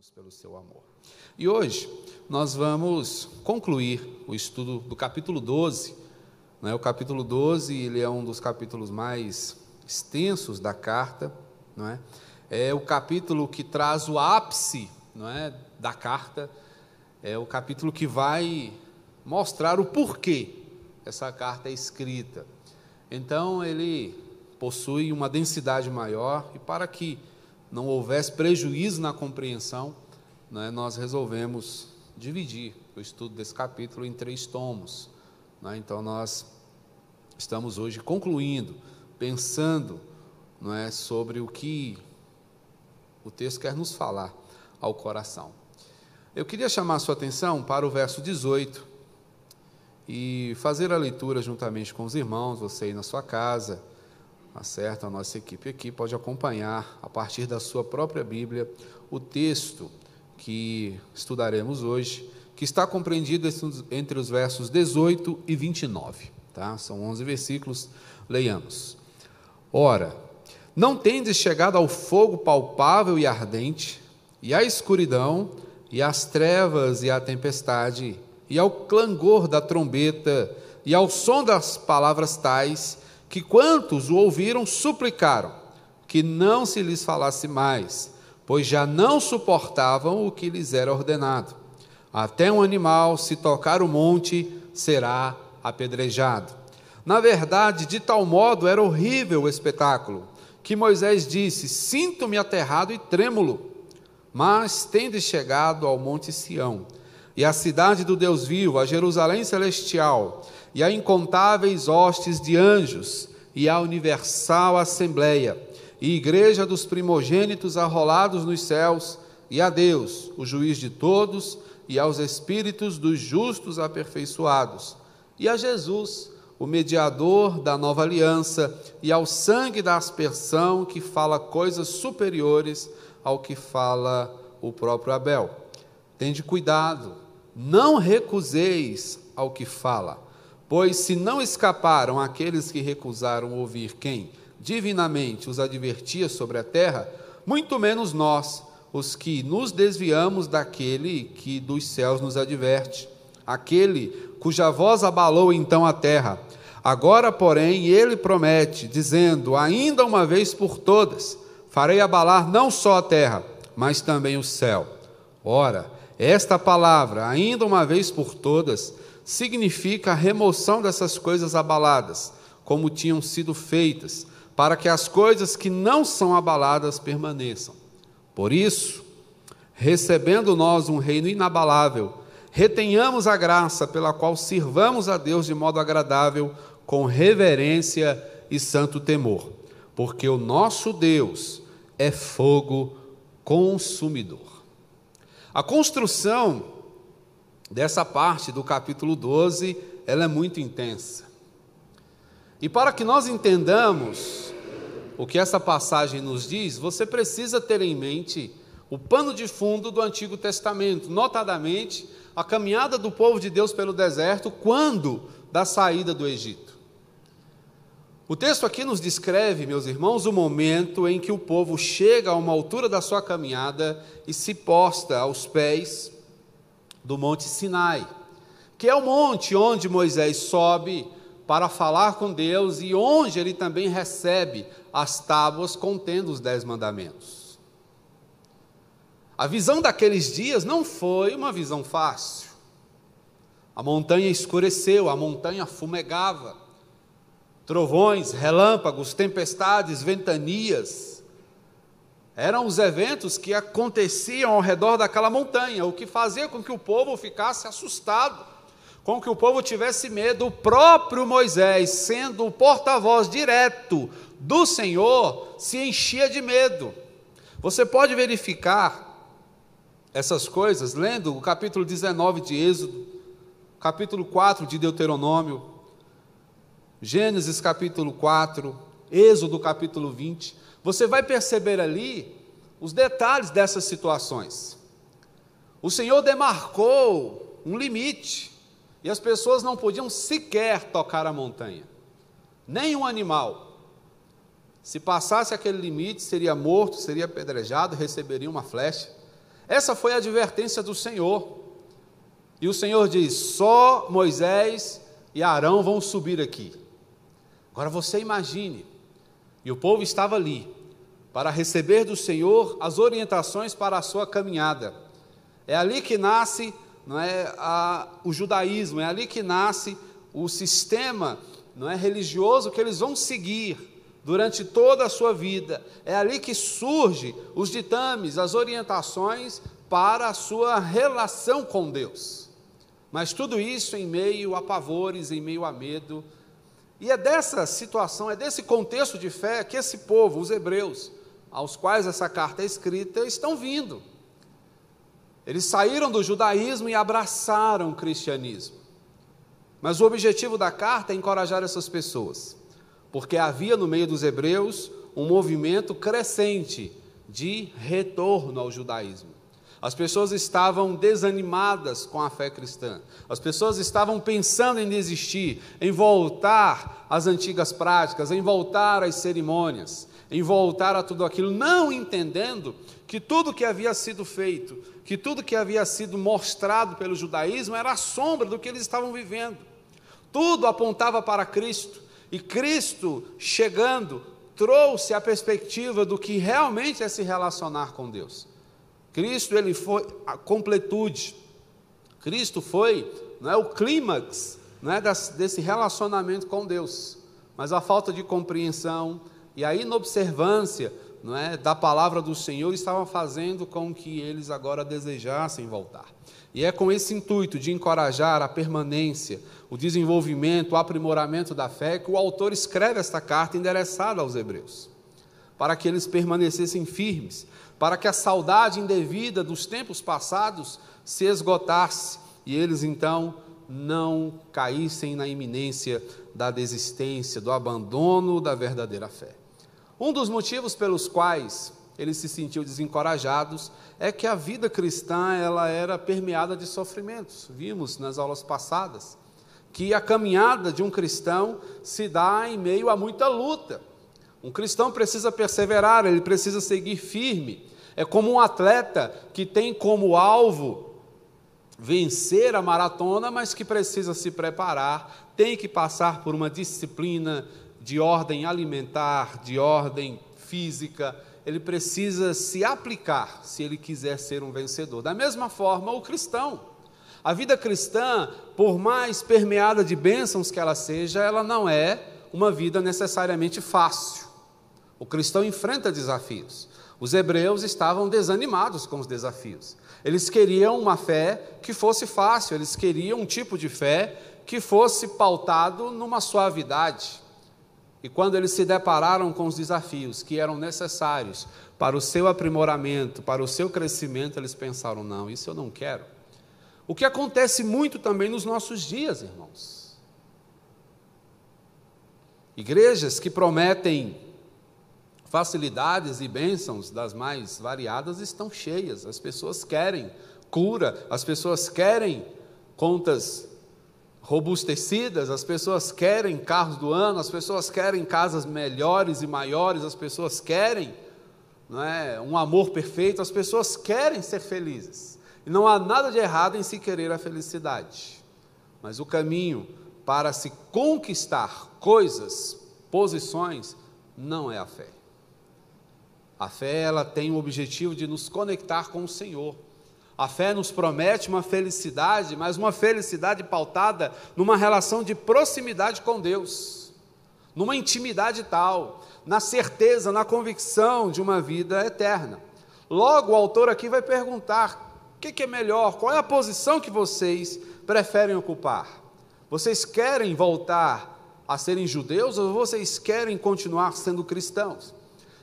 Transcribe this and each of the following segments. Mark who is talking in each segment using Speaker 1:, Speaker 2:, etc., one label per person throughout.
Speaker 1: agradecemos pelo seu amor. E hoje nós vamos concluir o estudo do capítulo 12. Né? O capítulo 12 ele é um dos capítulos mais extensos da carta. Não é? é o capítulo que traz o ápice não é, da carta. É o capítulo que vai mostrar o porquê essa carta é escrita. Então ele possui uma densidade maior e para que não houvesse prejuízo na compreensão, né, nós resolvemos dividir o estudo desse capítulo em três tomos. Né? Então, nós estamos hoje concluindo, pensando é, sobre o que o texto quer nos falar ao coração. Eu queria chamar a sua atenção para o verso 18 e fazer a leitura juntamente com os irmãos, você aí na sua casa Certo? A nossa equipe aqui pode acompanhar, a partir da sua própria Bíblia, o texto que estudaremos hoje, que está compreendido entre os versos 18 e 29. Tá? São 11 versículos, leiamos. Ora, não tendes chegado ao fogo palpável e ardente, e à escuridão, e às trevas e à tempestade, e ao clangor da trombeta, e ao som das palavras tais, que quantos o ouviram suplicaram que não se lhes falasse mais, pois já não suportavam o que lhes era ordenado. Até um animal, se tocar o monte, será apedrejado. Na verdade, de tal modo era horrível o espetáculo, que Moisés disse: Sinto-me aterrado e trêmulo. Mas tendes chegado ao monte Sião, e à cidade do Deus vivo, a Jerusalém celestial, e a incontáveis hostes de anjos, e a universal assembleia, e igreja dos primogênitos arrolados nos céus, e a Deus, o juiz de todos, e aos espíritos dos justos aperfeiçoados, e a Jesus, o mediador da nova aliança, e ao sangue da aspersão que fala coisas superiores ao que fala o próprio Abel. Tende cuidado, não recuseis ao que fala Pois se não escaparam aqueles que recusaram ouvir quem divinamente os advertia sobre a terra, muito menos nós, os que nos desviamos daquele que dos céus nos adverte, aquele cuja voz abalou então a terra. Agora, porém, ele promete, dizendo: Ainda uma vez por todas, farei abalar não só a terra, mas também o céu. Ora, esta palavra, ainda uma vez por todas, significa a remoção dessas coisas abaladas, como tinham sido feitas, para que as coisas que não são abaladas permaneçam. Por isso, recebendo nós um reino inabalável, retenhamos a graça pela qual sirvamos a Deus de modo agradável, com reverência e santo temor, porque o nosso Deus é fogo consumidor. A construção dessa parte do capítulo 12, ela é muito intensa. E para que nós entendamos o que essa passagem nos diz, você precisa ter em mente o pano de fundo do Antigo Testamento, notadamente a caminhada do povo de Deus pelo deserto quando da saída do Egito. O texto aqui nos descreve, meus irmãos, o momento em que o povo chega a uma altura da sua caminhada e se posta aos pés do Monte Sinai, que é o monte onde Moisés sobe para falar com Deus e onde ele também recebe as tábuas contendo os dez mandamentos. A visão daqueles dias não foi uma visão fácil. A montanha escureceu, a montanha fumegava, trovões, relâmpagos, tempestades, ventanias, eram os eventos que aconteciam ao redor daquela montanha, o que fazia com que o povo ficasse assustado, com que o povo tivesse medo. O próprio Moisés, sendo o porta-voz direto do Senhor, se enchia de medo. Você pode verificar essas coisas lendo o capítulo 19 de Êxodo, capítulo 4 de Deuteronômio, Gênesis capítulo 4, Êxodo capítulo 20. Você vai perceber ali os detalhes dessas situações. O Senhor demarcou um limite e as pessoas não podiam sequer tocar a montanha, nem um animal. Se passasse aquele limite, seria morto, seria apedrejado, receberia uma flecha. Essa foi a advertência do Senhor. E o Senhor diz: só Moisés e Arão vão subir aqui. Agora você imagine, e o povo estava ali, para receber do Senhor as orientações para a sua caminhada. É ali que nasce não é, a, o judaísmo, é ali que nasce o sistema não é, religioso que eles vão seguir durante toda a sua vida. É ali que surge os ditames, as orientações para a sua relação com Deus. Mas tudo isso em meio a pavores, em meio a medo. E é dessa situação, é desse contexto de fé que esse povo, os hebreus, aos quais essa carta é escrita, estão vindo. Eles saíram do judaísmo e abraçaram o cristianismo. Mas o objetivo da carta é encorajar essas pessoas, porque havia no meio dos hebreus um movimento crescente de retorno ao judaísmo. As pessoas estavam desanimadas com a fé cristã. As pessoas estavam pensando em desistir, em voltar às antigas práticas, em voltar às cerimônias, em voltar a tudo aquilo, não entendendo que tudo que havia sido feito, que tudo que havia sido mostrado pelo judaísmo era a sombra do que eles estavam vivendo. Tudo apontava para Cristo, e Cristo, chegando, trouxe a perspectiva do que realmente é se relacionar com Deus. Cristo ele foi a completude. Cristo foi, não é o clímax, não é desse relacionamento com Deus. Mas a falta de compreensão e a inobservância, não é, da palavra do Senhor estava fazendo com que eles agora desejassem voltar. E é com esse intuito de encorajar a permanência, o desenvolvimento, o aprimoramento da fé que o autor escreve esta carta endereçada aos hebreus, para que eles permanecessem firmes, para que a saudade indevida dos tempos passados se esgotasse e eles então não caíssem na iminência da desistência, do abandono da verdadeira fé. Um dos motivos pelos quais eles se sentiam desencorajados é que a vida cristã ela era permeada de sofrimentos. Vimos nas aulas passadas que a caminhada de um cristão se dá em meio a muita luta. Um cristão precisa perseverar, ele precisa seguir firme, é como um atleta que tem como alvo vencer a maratona, mas que precisa se preparar, tem que passar por uma disciplina de ordem alimentar, de ordem física, ele precisa se aplicar se ele quiser ser um vencedor. Da mesma forma, o cristão. A vida cristã, por mais permeada de bênçãos que ela seja, ela não é uma vida necessariamente fácil. O cristão enfrenta desafios. Os hebreus estavam desanimados com os desafios. Eles queriam uma fé que fosse fácil, eles queriam um tipo de fé que fosse pautado numa suavidade. E quando eles se depararam com os desafios que eram necessários para o seu aprimoramento, para o seu crescimento, eles pensaram: não, isso eu não quero. O que acontece muito também nos nossos dias, irmãos. Igrejas que prometem facilidades e bênçãos das mais variadas estão cheias. As pessoas querem cura, as pessoas querem contas robustecidas, as pessoas querem carros do ano, as pessoas querem casas melhores e maiores, as pessoas querem não é, um amor perfeito, as pessoas querem ser felizes. E não há nada de errado em se querer a felicidade. Mas o caminho para se conquistar coisas, posições, não é a fé. A fé ela tem o objetivo de nos conectar com o Senhor. A fé nos promete uma felicidade, mas uma felicidade pautada numa relação de proximidade com Deus, numa intimidade tal, na certeza, na convicção de uma vida eterna. Logo, o autor aqui vai perguntar: o que é melhor? Qual é a posição que vocês preferem ocupar? Vocês querem voltar a serem judeus ou vocês querem continuar sendo cristãos?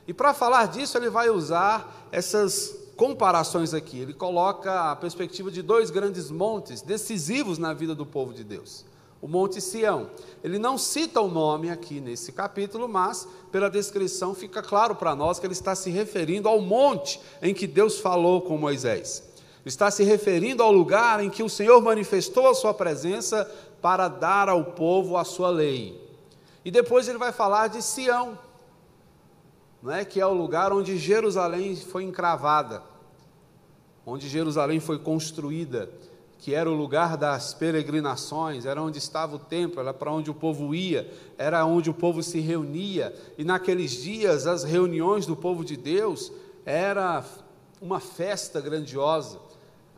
Speaker 1: E para falar disso, ele vai usar essas comparações aqui. Ele coloca a perspectiva de dois grandes montes decisivos na vida do povo de Deus. O Monte Sião. Ele não cita o nome aqui nesse capítulo, mas pela descrição fica claro para nós que ele está se referindo ao monte em que Deus falou com Moisés. Está se referindo ao lugar em que o Senhor manifestou a sua presença para dar ao povo a sua lei. E depois ele vai falar de Sião, não é? que é o lugar onde Jerusalém foi encravada. onde Jerusalém foi construída, que era o lugar das peregrinações, era onde estava o templo, era para onde o povo ia, era onde o povo se reunia, e naqueles dias as reuniões do povo de Deus era uma festa grandiosa.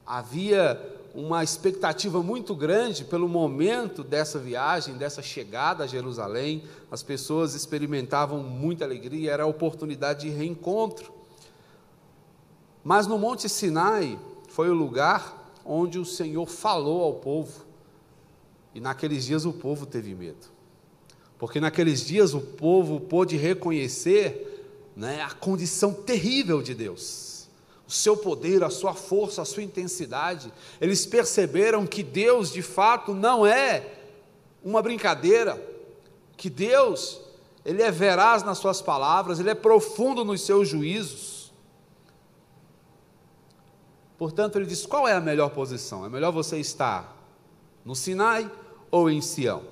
Speaker 1: Havia uma expectativa muito grande pelo momento dessa viagem, dessa chegada a Jerusalém. As pessoas experimentavam muita alegria, era a oportunidade de reencontro. Mas no Monte Sinai foi o lugar onde o Senhor falou ao povo. E naqueles dias o povo teve medo. Porque naqueles dias o povo pôde reconhecer né, a condição terrível de Deus. O seu poder, a sua força, a sua intensidade. Eles perceberam que Deus de fato não é uma brincadeira, que Deus, Ele é veraz nas suas palavras, Ele é profundo nos seus juízos. Portanto, ele diz: qual é a melhor posição? É melhor você estar no Sinai ou em Sião?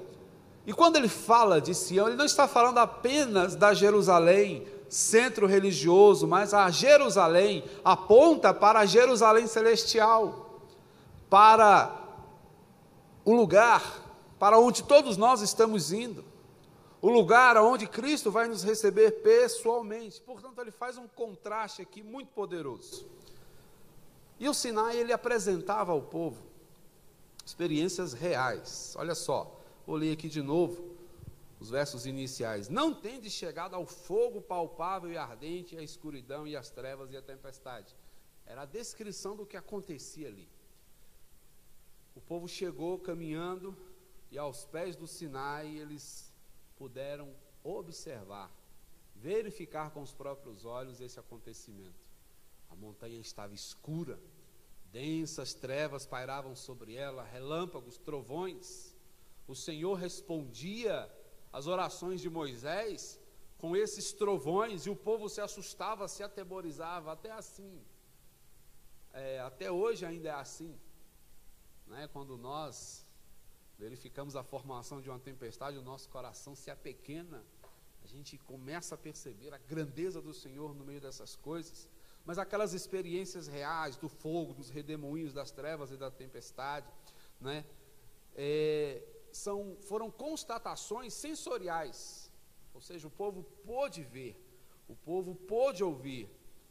Speaker 1: E quando ele fala de Sião, ele não está falando apenas da Jerusalém, centro religioso, mas a Jerusalém aponta para a Jerusalém celestial, para o lugar para onde todos nós estamos indo, o lugar onde Cristo vai nos receber pessoalmente. Portanto, ele faz um contraste aqui muito poderoso. E o Sinai ele apresentava ao povo experiências reais. Olha só, vou ler aqui de novo os versos iniciais. Não tende chegado ao fogo palpável e ardente, a escuridão e as trevas e a tempestade. Era a descrição do que acontecia ali. O povo chegou caminhando e aos pés do Sinai eles puderam observar, verificar com os próprios olhos esse acontecimento. A montanha estava escura, densas trevas pairavam sobre ela, relâmpagos, trovões. O Senhor respondia às orações de Moisés com esses trovões e o povo se assustava, se atemorizava, até assim. É, até hoje ainda é assim. Né? Quando nós verificamos a formação de uma tempestade, o nosso coração se apequena, a gente começa a perceber a grandeza do Senhor no meio dessas coisas mas aquelas experiências reais do fogo, dos redemoinhos, das trevas e da tempestade, né, é, são, foram constatações sensoriais, ou seja, o povo pôde ver, o povo pôde ouvir,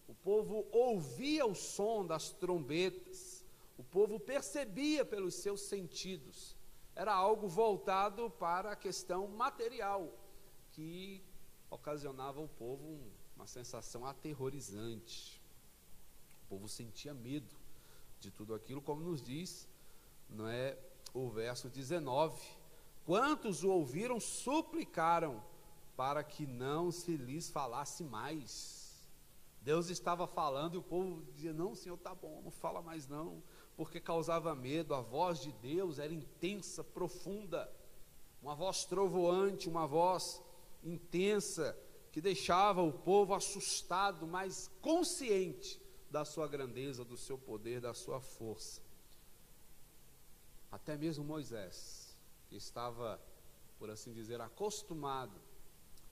Speaker 1: o povo ouvia o som das trombetas, o povo percebia pelos seus sentidos, era algo voltado para a questão material, que ocasionava ao povo uma sensação aterrorizante. O povo sentia medo de tudo aquilo, como nos diz não é, o verso 19. Quantos o ouviram suplicaram para que não se lhes falasse mais. Deus estava falando e o povo dizia: Não, Senhor, tá bom, não fala mais não, porque causava medo. A voz de Deus era intensa, profunda, uma voz trovoante, uma voz intensa, que deixava o povo assustado, mas consciente da sua grandeza, do seu poder, da sua força. Até mesmo Moisés, que estava, por assim dizer, acostumado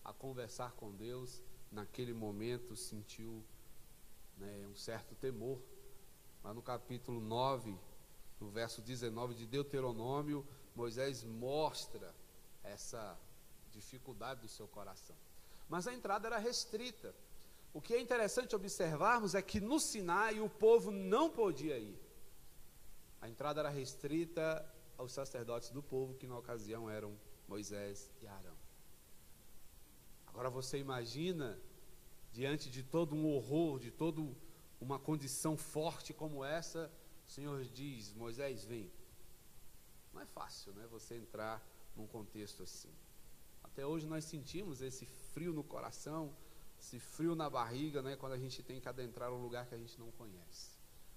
Speaker 1: a conversar com Deus, naquele momento sentiu né, um certo temor. Lá no capítulo 9, no verso 19 de Deuteronômio, Moisés mostra essa dificuldade do seu coração. Mas a entrada era restrita. O que é interessante observarmos é que no Sinai o povo não podia ir. A entrada era restrita aos sacerdotes do povo, que na ocasião eram Moisés e Arão. Agora você imagina, diante de todo um horror, de toda uma condição forte como essa, o Senhor diz: Moisés, vem. Não é fácil, né? Você entrar num contexto assim. Até hoje nós sentimos esse frio no coração, esse frio na barriga, né, quando a gente tem que adentrar um lugar que a gente não conhece.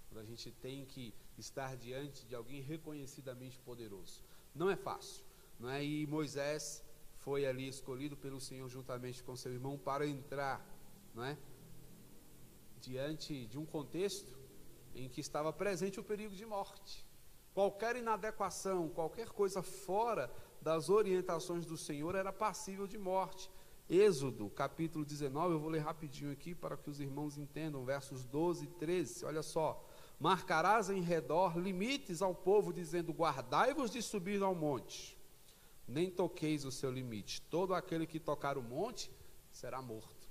Speaker 1: Quando a gente tem que estar diante de alguém reconhecidamente poderoso. Não é fácil, não é? E Moisés foi ali escolhido pelo Senhor juntamente com seu irmão para entrar, não é? Diante de um contexto em que estava presente o perigo de morte. Qualquer inadequação, qualquer coisa fora das orientações do Senhor era passível de morte. Êxodo, capítulo 19, eu vou ler rapidinho aqui para que os irmãos entendam, versos 12 e 13. Olha só. Marcarás em redor limites ao povo, dizendo: Guardai-vos de subir ao monte, nem toqueis o seu limite. Todo aquele que tocar o monte será morto.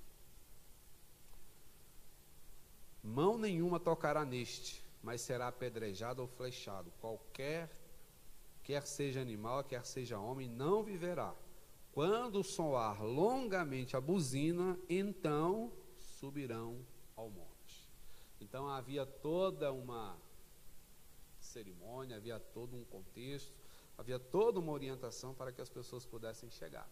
Speaker 1: Mão nenhuma tocará neste, mas será apedrejado ou flechado. Qualquer, quer seja animal, quer seja homem, não viverá. Quando soar longamente a buzina, então subirão ao monte. Então havia toda uma cerimônia, havia todo um contexto, havia toda uma orientação para que as pessoas pudessem chegar.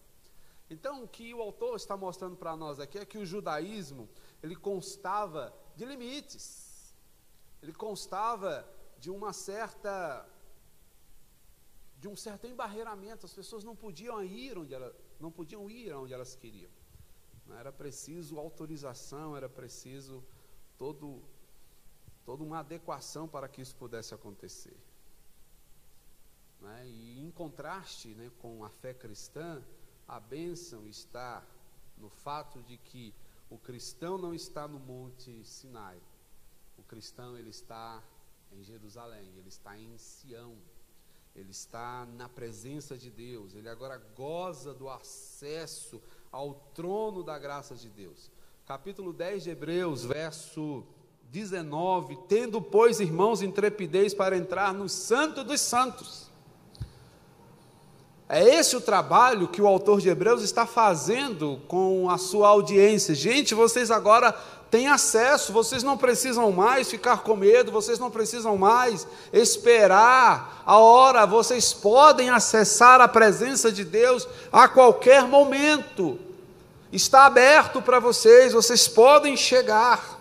Speaker 1: Então, o que o autor está mostrando para nós aqui é que o judaísmo, ele constava de limites. Ele constava de uma certa de um certo embarreiramento, as pessoas não podiam ir onde elas não podiam ir onde elas queriam. Era preciso autorização, era preciso todo, toda uma adequação para que isso pudesse acontecer. Né? E em contraste né, com a fé cristã, a bênção está no fato de que o cristão não está no Monte Sinai. O cristão ele está em Jerusalém, ele está em Sião. Ele está na presença de Deus, ele agora goza do acesso ao trono da graça de Deus. Capítulo 10 de Hebreus, verso 19: Tendo, pois, irmãos, intrepidez para entrar no Santo dos Santos. É esse o trabalho que o autor de Hebreus está fazendo com a sua audiência. Gente, vocês agora têm acesso, vocês não precisam mais ficar com medo, vocês não precisam mais esperar a hora, vocês podem acessar a presença de Deus a qualquer momento. Está aberto para vocês, vocês podem chegar.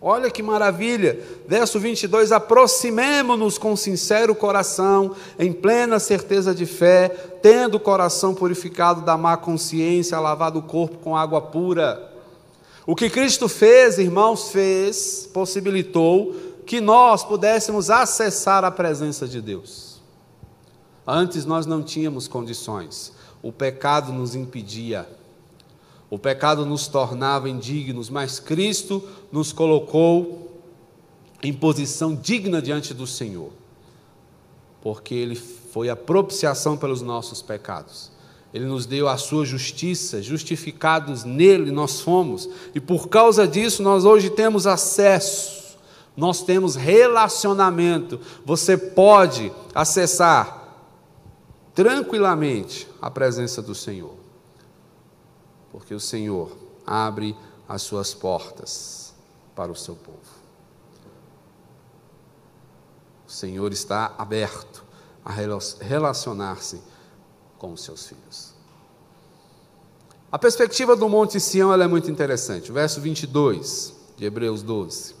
Speaker 1: Olha que maravilha, verso 22: aproximemo-nos com sincero coração, em plena certeza de fé, tendo o coração purificado da má consciência, lavado o corpo com água pura. O que Cristo fez, irmãos, fez, possibilitou que nós pudéssemos acessar a presença de Deus. Antes nós não tínhamos condições, o pecado nos impedia. O pecado nos tornava indignos, mas Cristo nos colocou em posição digna diante do Senhor, porque Ele foi a propiciação pelos nossos pecados. Ele nos deu a sua justiça, justificados nele nós fomos, e por causa disso nós hoje temos acesso, nós temos relacionamento. Você pode acessar tranquilamente a presença do Senhor porque o Senhor abre as suas portas para o seu povo. O Senhor está aberto a relacionar-se com os seus filhos. A perspectiva do Monte Sião é muito interessante. verso 22 de Hebreus 12.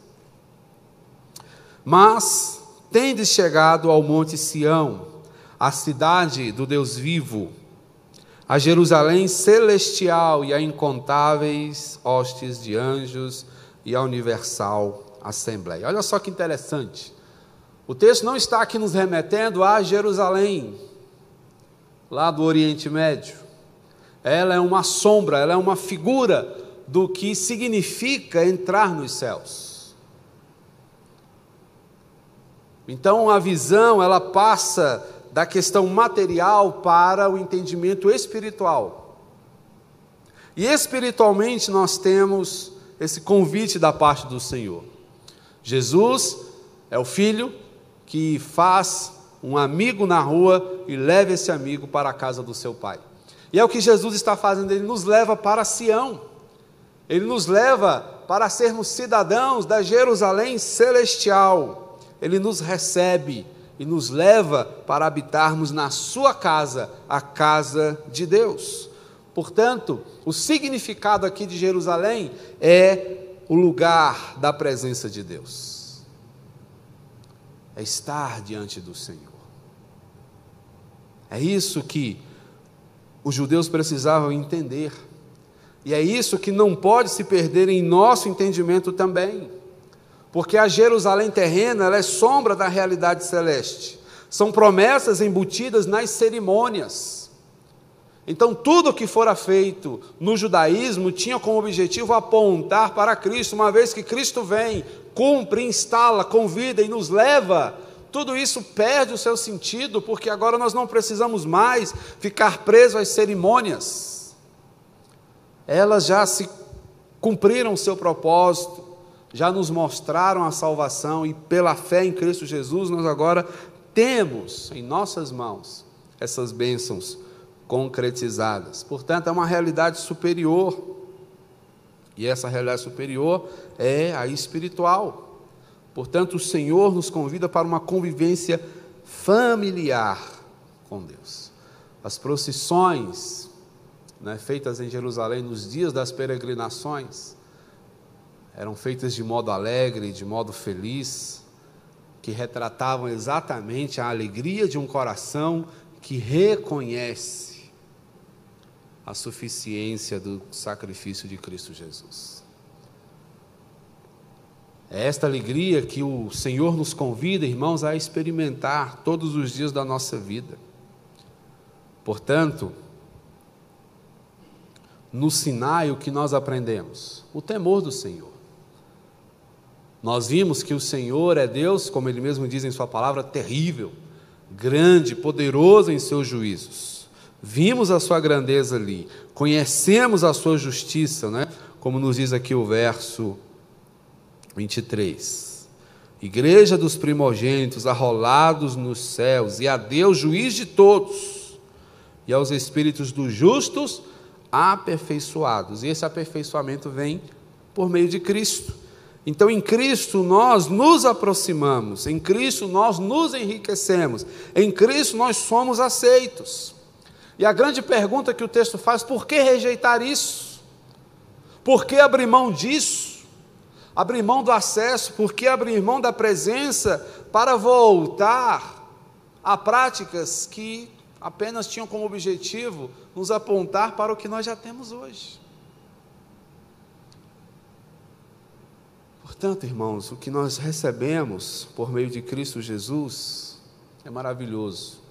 Speaker 1: Mas tendes chegado ao Monte Sião, a cidade do Deus vivo, a Jerusalém celestial e a incontáveis hostes de anjos e a universal assembleia. Olha só que interessante. O texto não está aqui nos remetendo a Jerusalém, lá do Oriente Médio. Ela é uma sombra, ela é uma figura do que significa entrar nos céus. Então a visão, ela passa da questão material para o entendimento espiritual. E espiritualmente nós temos esse convite da parte do Senhor. Jesus é o filho que faz um amigo na rua e leva esse amigo para a casa do seu pai. E é o que Jesus está fazendo, ele nos leva para Sião. Ele nos leva para sermos cidadãos da Jerusalém celestial. Ele nos recebe e nos leva para habitarmos na sua casa, a casa de Deus. Portanto, o significado aqui de Jerusalém é o lugar da presença de Deus. É estar diante do Senhor. É isso que os judeus precisavam entender. E é isso que não pode se perder em nosso entendimento também porque a Jerusalém terrena ela é sombra da realidade celeste. São promessas embutidas nas cerimônias. Então, tudo que fora feito no judaísmo tinha como objetivo apontar para Cristo, uma vez que Cristo vem, cumpre, instala, convida e nos leva, tudo isso perde o seu sentido, porque agora nós não precisamos mais ficar presos às cerimônias, elas já se cumpriram o seu propósito, já nos mostraram a salvação e pela fé em Cristo Jesus, nós agora temos em nossas mãos essas bênçãos concretizadas. Portanto, é uma realidade superior. E essa realidade superior é a espiritual. Portanto, o Senhor nos convida para uma convivência familiar com Deus. As procissões né, feitas em Jerusalém nos dias das peregrinações eram feitas de modo alegre, de modo feliz, que retratavam exatamente a alegria de um coração que reconhece a suficiência do sacrifício de Cristo Jesus. É esta alegria que o Senhor nos convida, irmãos, a experimentar todos os dias da nossa vida. Portanto, no Sinai, o que nós aprendemos? O temor do Senhor. Nós vimos que o Senhor é Deus, como Ele mesmo diz em Sua palavra, terrível, grande, poderoso em seus juízos. Vimos a sua grandeza ali, conhecemos a sua justiça, né? como nos diz aqui o verso 23. Igreja dos primogênitos, arrolados nos céus, e a Deus, juiz de todos, e aos espíritos dos justos, aperfeiçoados. E esse aperfeiçoamento vem por meio de Cristo. Então, em Cristo nós nos aproximamos, em Cristo nós nos enriquecemos, em Cristo nós somos aceitos. E a grande pergunta que o texto faz: por que rejeitar isso? Por que abrir mão disso? Abrir mão do acesso, por que abrir mão da presença para voltar a práticas que apenas tinham como objetivo nos apontar para o que nós já temos hoje? Portanto, irmãos, o que nós recebemos por meio de Cristo Jesus é maravilhoso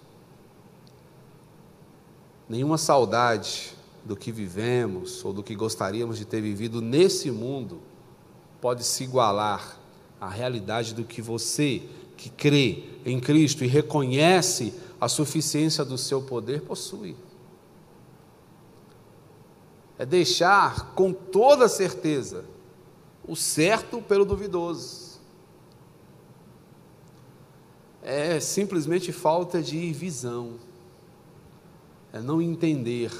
Speaker 1: nenhuma saudade do que vivemos ou do que gostaríamos de ter vivido nesse mundo pode se igualar à realidade do que você, que crê em Cristo e reconhece a suficiência do seu poder, possui. É deixar com toda certeza o certo pelo duvidoso. É simplesmente falta de visão é não entender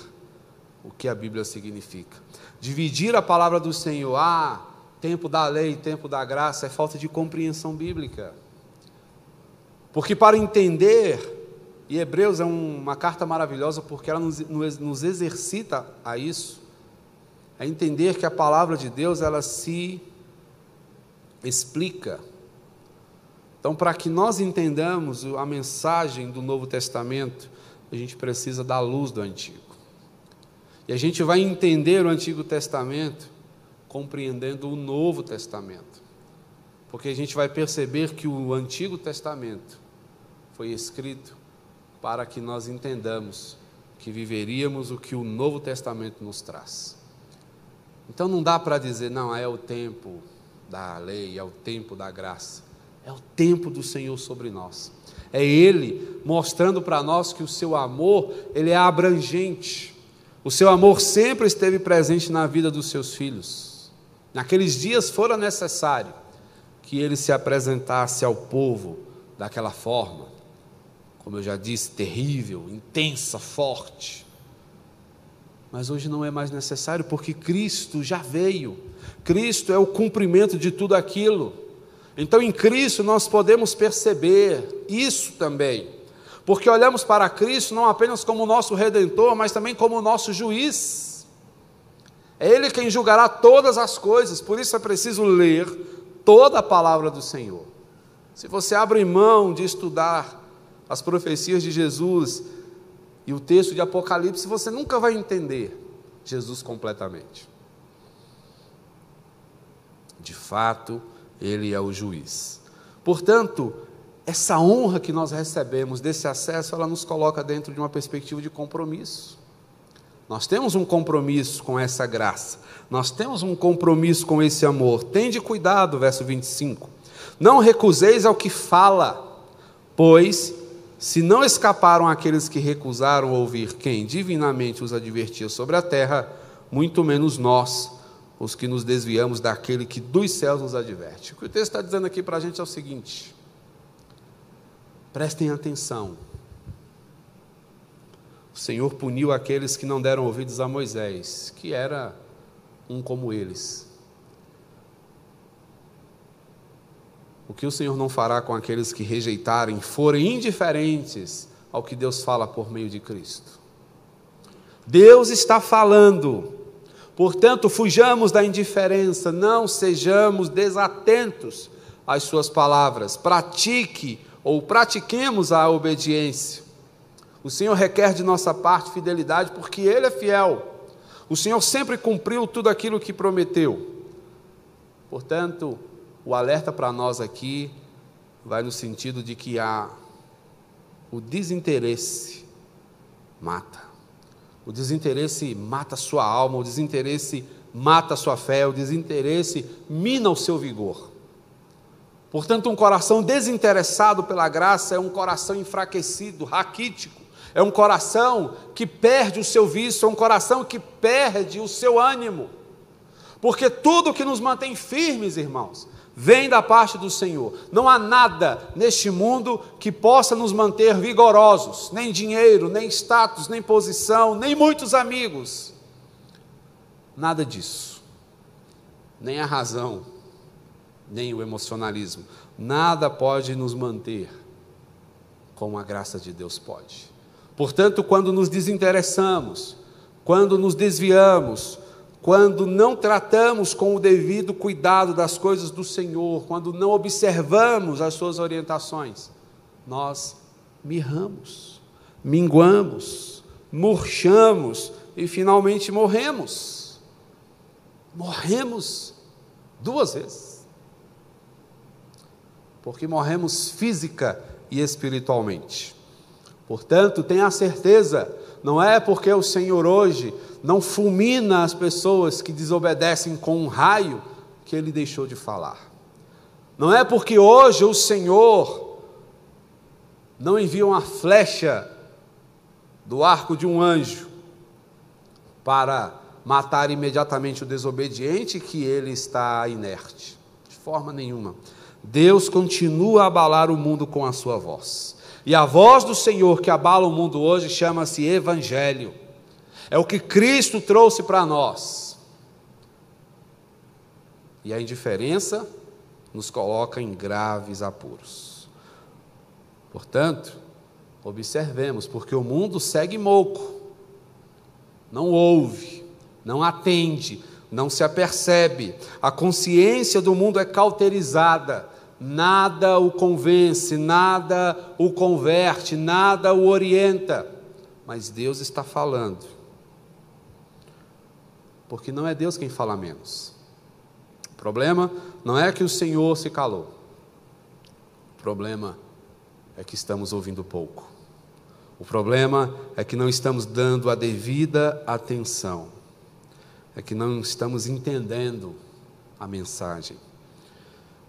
Speaker 1: o que a Bíblia significa. Dividir a palavra do Senhor, ah, tempo da lei, tempo da graça, é falta de compreensão bíblica. Porque para entender, e Hebreus é uma carta maravilhosa porque ela nos, nos exercita a isso, a entender que a palavra de Deus ela se explica. Então, para que nós entendamos a mensagem do Novo Testamento, a gente precisa da luz do Antigo. E a gente vai entender o Antigo Testamento compreendendo o Novo Testamento. Porque a gente vai perceber que o Antigo Testamento foi escrito para que nós entendamos que viveríamos o que o Novo Testamento nos traz. Então não dá para dizer, não, é o tempo da lei, é o tempo da graça. É o tempo do Senhor sobre nós. É Ele mostrando para nós que o seu amor, ele é abrangente. O seu amor sempre esteve presente na vida dos seus filhos. Naqueles dias fora necessário que ele se apresentasse ao povo daquela forma, como eu já disse, terrível, intensa, forte. Mas hoje não é mais necessário porque Cristo já veio. Cristo é o cumprimento de tudo aquilo. Então, em Cristo, nós podemos perceber isso também, porque olhamos para Cristo não apenas como nosso redentor, mas também como nosso juiz. É Ele quem julgará todas as coisas, por isso é preciso ler toda a palavra do Senhor. Se você abre mão de estudar as profecias de Jesus e o texto de Apocalipse, você nunca vai entender Jesus completamente. De fato, ele é o juiz. Portanto, essa honra que nós recebemos desse acesso, ela nos coloca dentro de uma perspectiva de compromisso. Nós temos um compromisso com essa graça. Nós temos um compromisso com esse amor. Tende cuidado, verso 25. Não recuseis ao que fala, pois se não escaparam aqueles que recusaram ouvir quem divinamente os advertia sobre a terra, muito menos nós, os que nos desviamos daquele que dos céus nos adverte. O que o texto está dizendo aqui para a gente é o seguinte: prestem atenção. O Senhor puniu aqueles que não deram ouvidos a Moisés, que era um como eles. O que o Senhor não fará com aqueles que rejeitarem, forem indiferentes ao que Deus fala por meio de Cristo? Deus está falando, portanto, fujamos da indiferença, não sejamos desatentos às Suas palavras, pratique ou pratiquemos a obediência. O Senhor requer de nossa parte fidelidade, porque Ele é fiel. O Senhor sempre cumpriu tudo aquilo que prometeu. Portanto, o alerta para nós aqui vai no sentido de que há o desinteresse mata. O desinteresse mata a sua alma, o desinteresse mata a sua fé, o desinteresse mina o seu vigor. Portanto, um coração desinteressado pela graça é um coração enfraquecido, raquítico, é um coração que perde o seu vício, é um coração que perde o seu ânimo. Porque tudo que nos mantém firmes, irmãos, vem da parte do Senhor. Não há nada neste mundo que possa nos manter vigorosos, nem dinheiro, nem status, nem posição, nem muitos amigos. Nada disso. Nem a razão, nem o emocionalismo. Nada pode nos manter como a graça de Deus pode. Portanto, quando nos desinteressamos, quando nos desviamos, quando não tratamos com o devido cuidado das coisas do Senhor, quando não observamos as suas orientações, nós mirramos, minguamos, murchamos e finalmente morremos. Morremos duas vezes. Porque morremos física e espiritualmente. Portanto, tenha certeza, não é porque o Senhor hoje não fulmina as pessoas que desobedecem com um raio que ele deixou de falar. Não é porque hoje o Senhor não envia uma flecha do arco de um anjo para matar imediatamente o desobediente que ele está inerte. De forma nenhuma. Deus continua a abalar o mundo com a sua voz. E a voz do Senhor que abala o mundo hoje chama-se Evangelho. É o que Cristo trouxe para nós. E a indiferença nos coloca em graves apuros. Portanto, observemos, porque o mundo segue moco, não ouve, não atende, não se apercebe, a consciência do mundo é cauterizada, nada o convence, nada o converte, nada o orienta, mas Deus está falando porque não é Deus quem fala menos. O problema não é que o Senhor se calou, o problema é que estamos ouvindo pouco. O problema é que não estamos dando a devida atenção, é que não estamos entendendo a mensagem.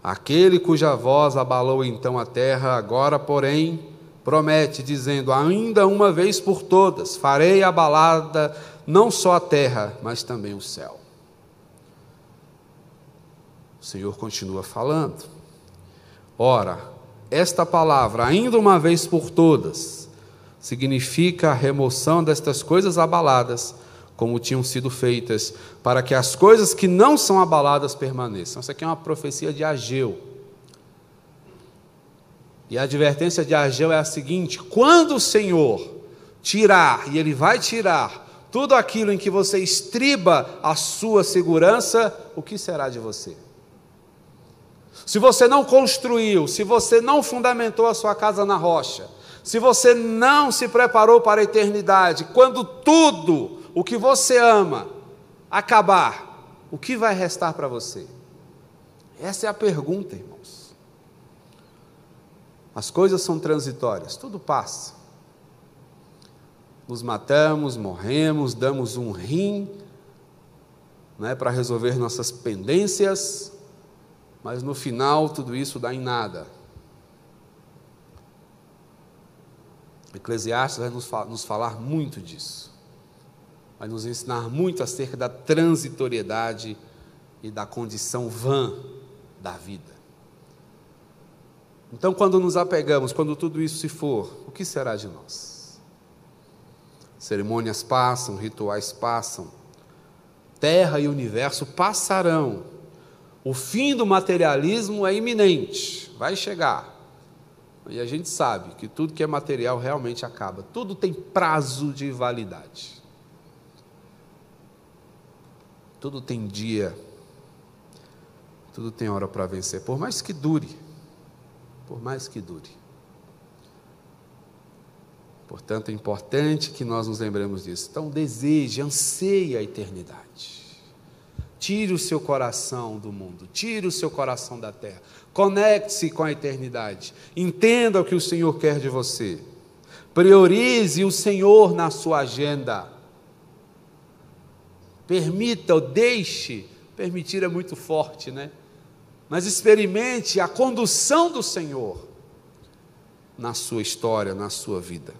Speaker 1: Aquele cuja voz abalou então a terra, agora, porém, promete, dizendo: Ainda uma vez por todas farei abalada não só a terra, mas também o céu. O Senhor continua falando. Ora, esta palavra, ainda uma vez por todas, significa a remoção destas coisas abaladas, como tinham sido feitas, para que as coisas que não são abaladas permaneçam. Isso aqui é uma profecia de Ageu. E a advertência de Ageu é a seguinte: quando o Senhor tirar, e Ele vai tirar, tudo aquilo em que você estriba a sua segurança, o que será de você? Se você não construiu, se você não fundamentou a sua casa na rocha, se você não se preparou para a eternidade, quando tudo o que você ama acabar, o que vai restar para você? Essa é a pergunta, irmãos. As coisas são transitórias, tudo passa. nos matamos, morremos, damos um rim né, para resolver nossas pendências, mas no final tudo isso dá em nada. Eclesiastes vai nos, nos falar muito disso, vai nos ensinar muito acerca da transitoriedade e da condição vã da vida. Então, quando nos apegamos, quando tudo isso se for, o que será de nós? Cerimônias passam, rituais passam, terra e universo passarão. O fim do materialismo é iminente, vai chegar. E a gente sabe que tudo que é material realmente acaba, tudo tem prazo de validade. Tudo tem dia, tudo tem hora para vencer, por mais que dure por mais que dure. Portanto, é importante que nós nos lembremos disso. Então, deseje, anseie a eternidade. Tire o seu coração do mundo, tire o seu coração da terra. Conecte-se com a eternidade. Entenda o que o Senhor quer de você. Priorize o Senhor na sua agenda. Permita ou deixe, permitir é muito forte, né? Mas experimente a condução do Senhor na sua história, na sua vida.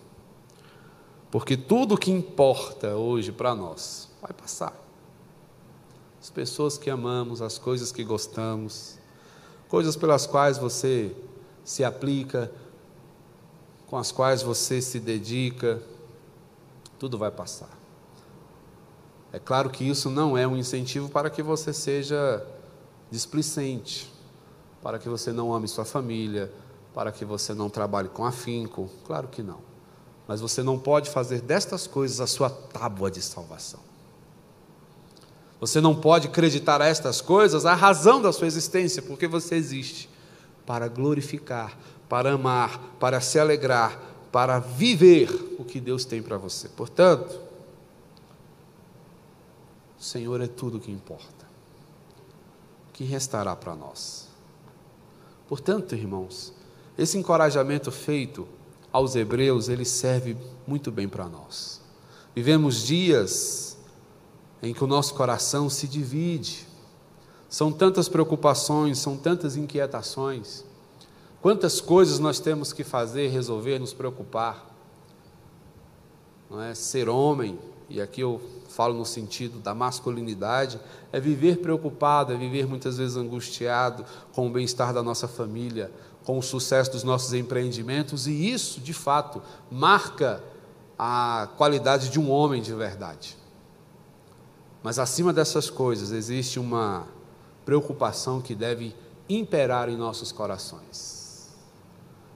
Speaker 1: Porque tudo que importa hoje para nós vai passar. As pessoas que amamos, as coisas que gostamos, coisas pelas quais você se aplica, com as quais você se dedica, tudo vai passar. É claro que isso não é um incentivo para que você seja displicente, para que você não ame sua família, para que você não trabalhe com afinco. Claro que não. Mas você não pode fazer destas coisas a sua tábua de salvação. Você não pode acreditar a estas coisas a razão da sua existência, porque você existe para glorificar, para amar, para se alegrar, para viver o que Deus tem para você. Portanto, o Senhor é tudo o que importa que restará para nós. Portanto, irmãos, esse encorajamento feito aos hebreus, ele serve muito bem para nós. Vivemos dias em que o nosso coração se divide. São tantas preocupações, são tantas inquietações. Quantas coisas nós temos que fazer, resolver, nos preocupar. Não é ser homem, e aqui eu falo no sentido da masculinidade, é viver preocupado, é viver muitas vezes angustiado com o bem-estar da nossa família, com o sucesso dos nossos empreendimentos, e isso, de fato, marca a qualidade de um homem de verdade. Mas acima dessas coisas existe uma preocupação que deve imperar em nossos corações.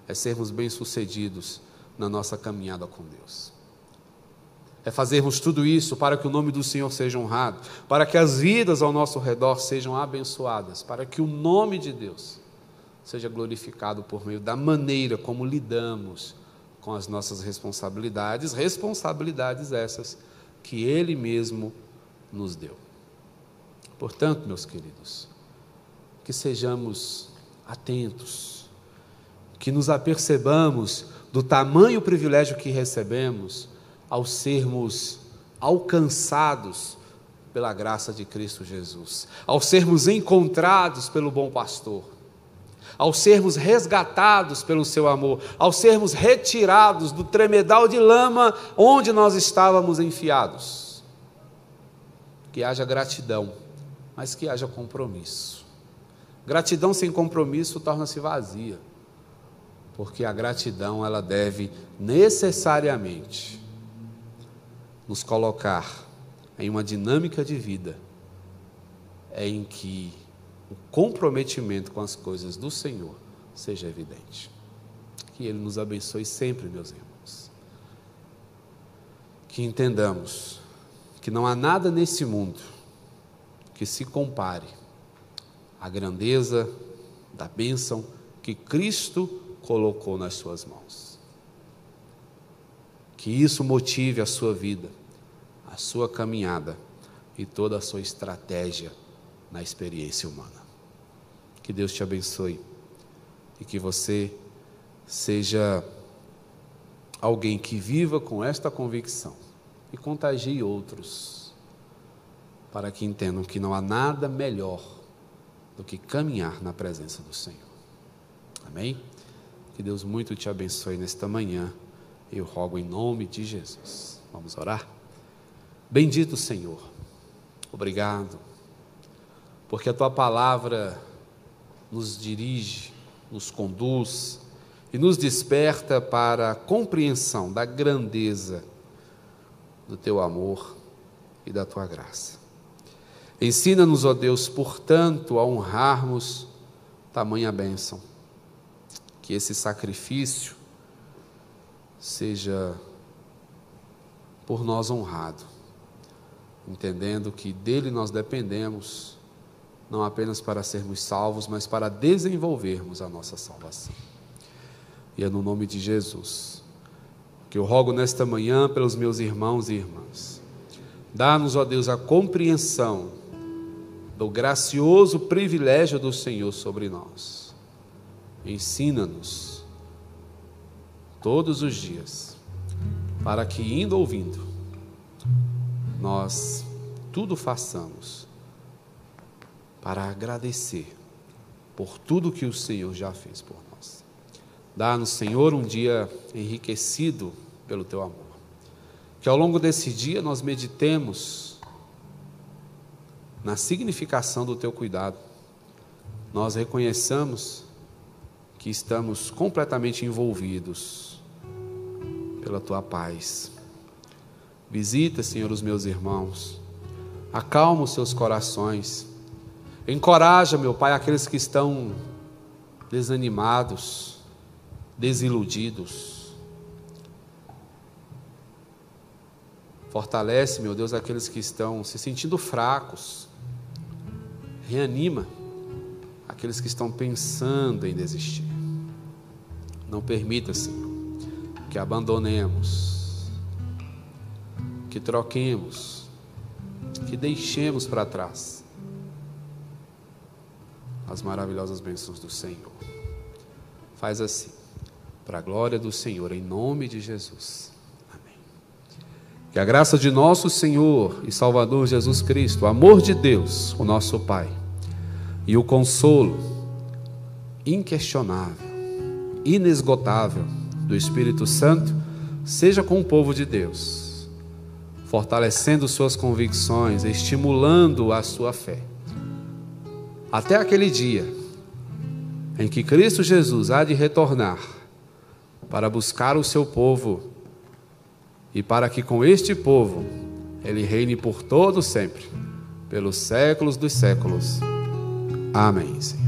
Speaker 1: É sermos bem-sucedidos na nossa caminhada com Deus é fazermos tudo isso para que o nome do Senhor seja honrado, para que as vidas ao nosso redor sejam abençoadas, para que o nome de Deus seja glorificado por meio da maneira como lidamos com as nossas responsabilidades, responsabilidades essas que Ele mesmo nos deu. Portanto, meus queridos, que sejamos atentos, que nos apercebamos do tamanho privilégio que recebemos ao sermos alcançados pela graça de Cristo Jesus, ao sermos encontrados pelo bom pastor, ao sermos resgatados pelo seu amor, ao sermos retirados do tremedal de lama onde nós estávamos enfiados. Que haja gratidão, mas que haja compromisso. Gratidão sem compromisso torna-se vazia, porque a gratidão ela deve necessariamente nos colocar em uma dinâmica de vida em que o comprometimento com as coisas do Senhor seja evidente. Que Ele nos abençoe sempre, meus irmãos. Que entendamos que não há nada nesse mundo que se compare à grandeza da bênção que Cristo colocou nas suas mãos. Que isso motive a sua vida, a sua caminhada e toda a sua estratégia na experiência humana. Que Deus te abençoe e que você seja alguém que viva com esta convicção e contagie outros, para que entendam que não há nada melhor do que caminhar na presença do Senhor. Amém? Que Deus muito te abençoe nesta manhã. Eu rogo em nome de Jesus. Vamos orar? Bendito Senhor, obrigado, porque a tua palavra nos dirige, nos conduz e nos desperta para a compreensão da grandeza do teu amor e da tua graça. Ensina-nos, ó Deus, portanto, a honrarmos tamanha bênção, que esse sacrifício seja por nós honrado, entendendo que dele nós dependemos, não apenas para sermos salvos, mas para desenvolvermos a nossa salvação. E é no nome de Jesus que eu rogo nesta manhã pelos meus irmãos e irmãs. Dá-nos, ó Deus, a compreensão do gracioso privilégio do Senhor sobre nós. Ensina-nos todos os dias, para que, indo ouvindo, nós tudo façamos para agradecer por tudo que o Senhor já fez por nós. Dá-nos, Senhor, um dia enriquecido pelo teu amor. Que ao longo desse dia nós meditemos na significação do teu cuidado. Nós reconheçamos que estamos completamente envolvidos pela tua paz. Visita, Senhor, os meus irmãos. Acalma os seus corações. Encoraja, meu Pai, aqueles que estão desanimados, desiludidos. Fortalece, meu Deus, aqueles que estão se sentindo fracos. Reanima aqueles que estão pensando em desistir. Não permita, Senhor, que abandonemos, que troquemos, que deixemos para trás as maravilhosas bênçãos do Senhor. Faz assim, para a glória do Senhor, em nome de Jesus. Que a graça de nosso Senhor e Salvador Jesus Cristo, o amor de Deus, o nosso Pai, e o consolo inquestionável, inesgotável do Espírito Santo, seja com o povo de Deus, fortalecendo suas convicções, estimulando a sua fé. Até aquele dia em que Cristo Jesus há de retornar para buscar o seu povo e para que com este povo ele reine por todo sempre, pelos séculos dos séculos. Amém. Senhor.